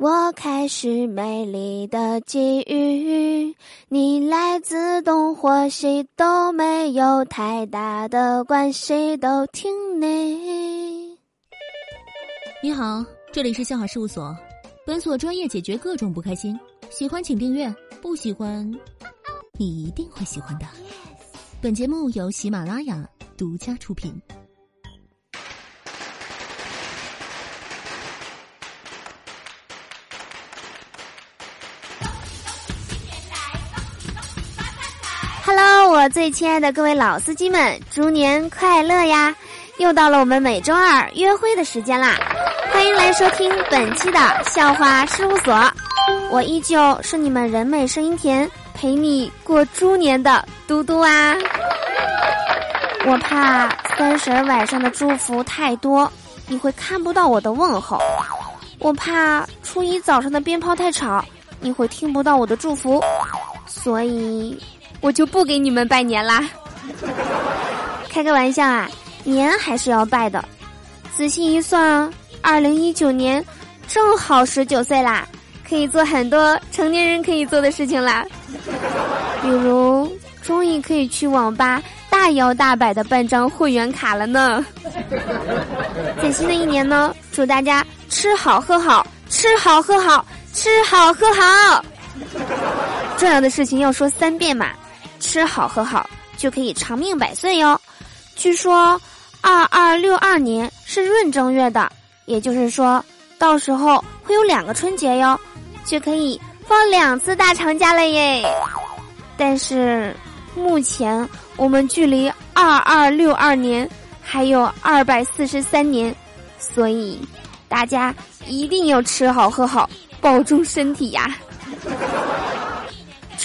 我开始美丽的际遇，你来自东或西都没有太大的关系，都听你。你好，这里是笑话事务所，本所专业解决各种不开心，喜欢请订阅，不喜欢你一定会喜欢的。本节目由喜马拉雅独家出品。我最亲爱的各位老司机们，猪年快乐呀！又到了我们每周二约会的时间啦，欢迎来收听本期的笑话事务所。我依旧是你们人美声音甜，陪你过猪年的嘟嘟啊！我怕三十晚上的祝福太多，你会看不到我的问候；我怕初一早上的鞭炮太吵，你会听不到我的祝福，所以。我就不给你们拜年啦，开个玩笑啊，年还是要拜的。仔细一算，二零一九年正好十九岁啦，可以做很多成年人可以做的事情啦，比如终于可以去网吧大摇大摆的办张会员卡了呢。在新的一年呢，祝大家吃好喝好，吃好喝好，吃好喝好。重要的事情要说三遍嘛。吃好喝好就可以长命百岁哟。据说，二二六二年是闰正月的，也就是说，到时候会有两个春节哟，就可以放两次大长假了耶。但是，目前我们距离二二六二年还有二百四十三年，所以大家一定要吃好喝好，保重身体呀。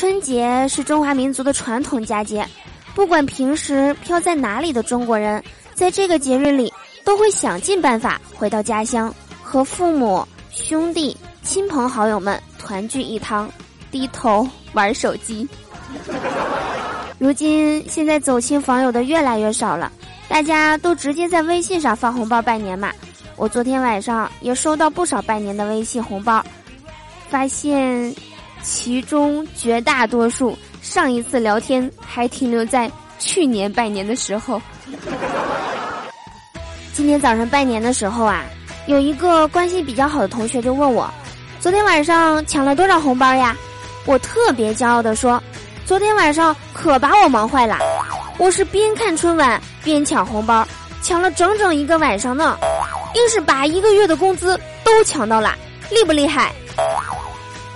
春节是中华民族的传统佳节，不管平时飘在哪里的中国人，在这个节日里都会想尽办法回到家乡，和父母、兄弟、亲朋好友们团聚一堂，低头玩手机。如今现在走亲访友的越来越少了，大家都直接在微信上发红包拜年嘛。我昨天晚上也收到不少拜年的微信红包，发现。其中绝大多数上一次聊天还停留在去年拜年的时候。今天早上拜年的时候啊，有一个关系比较好的同学就问我，昨天晚上抢了多少红包呀？我特别骄傲的说，昨天晚上可把我忙坏了，我是边看春晚边抢红包，抢了整整一个晚上呢，硬是把一个月的工资都抢到了，厉不厉害？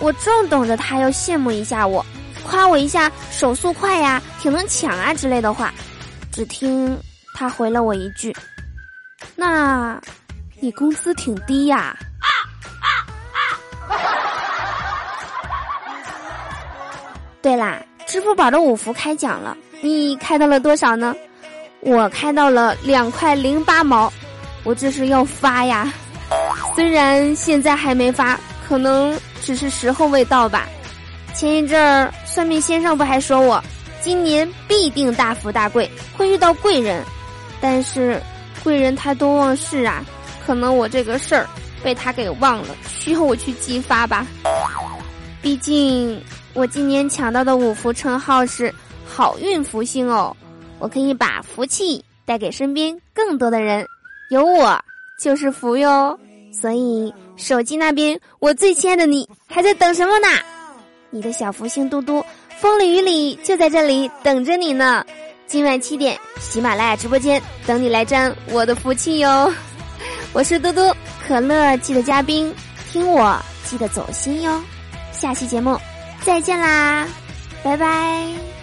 我正等着他要羡慕一下我，夸我一下手速快呀，挺能抢啊之类的话，只听他回了我一句：“那，你工资挺低呀。”对啦，支付宝的五福开奖了，你开到了多少呢？我开到了两块零八毛，我这是要发呀，虽然现在还没发，可能。只是时候未到吧。前一阵儿，算命先生不还说我今年必定大富大贵，会遇到贵人。但是贵人太多忘事啊，可能我这个事儿被他给忘了，需要我去激发吧。毕竟我今年抢到的五福称号是好运福星哦，我可以把福气带给身边更多的人，有我就是福哟。所以。手机那边，我最亲爱的你还在等什么呢？你的小福星嘟嘟，风里雨里就在这里等着你呢。今晚七点，喜马拉雅直播间等你来沾我的福气哟。我是嘟嘟，可乐记得嘉宾，听我记得走心哟。下期节目再见啦，拜拜。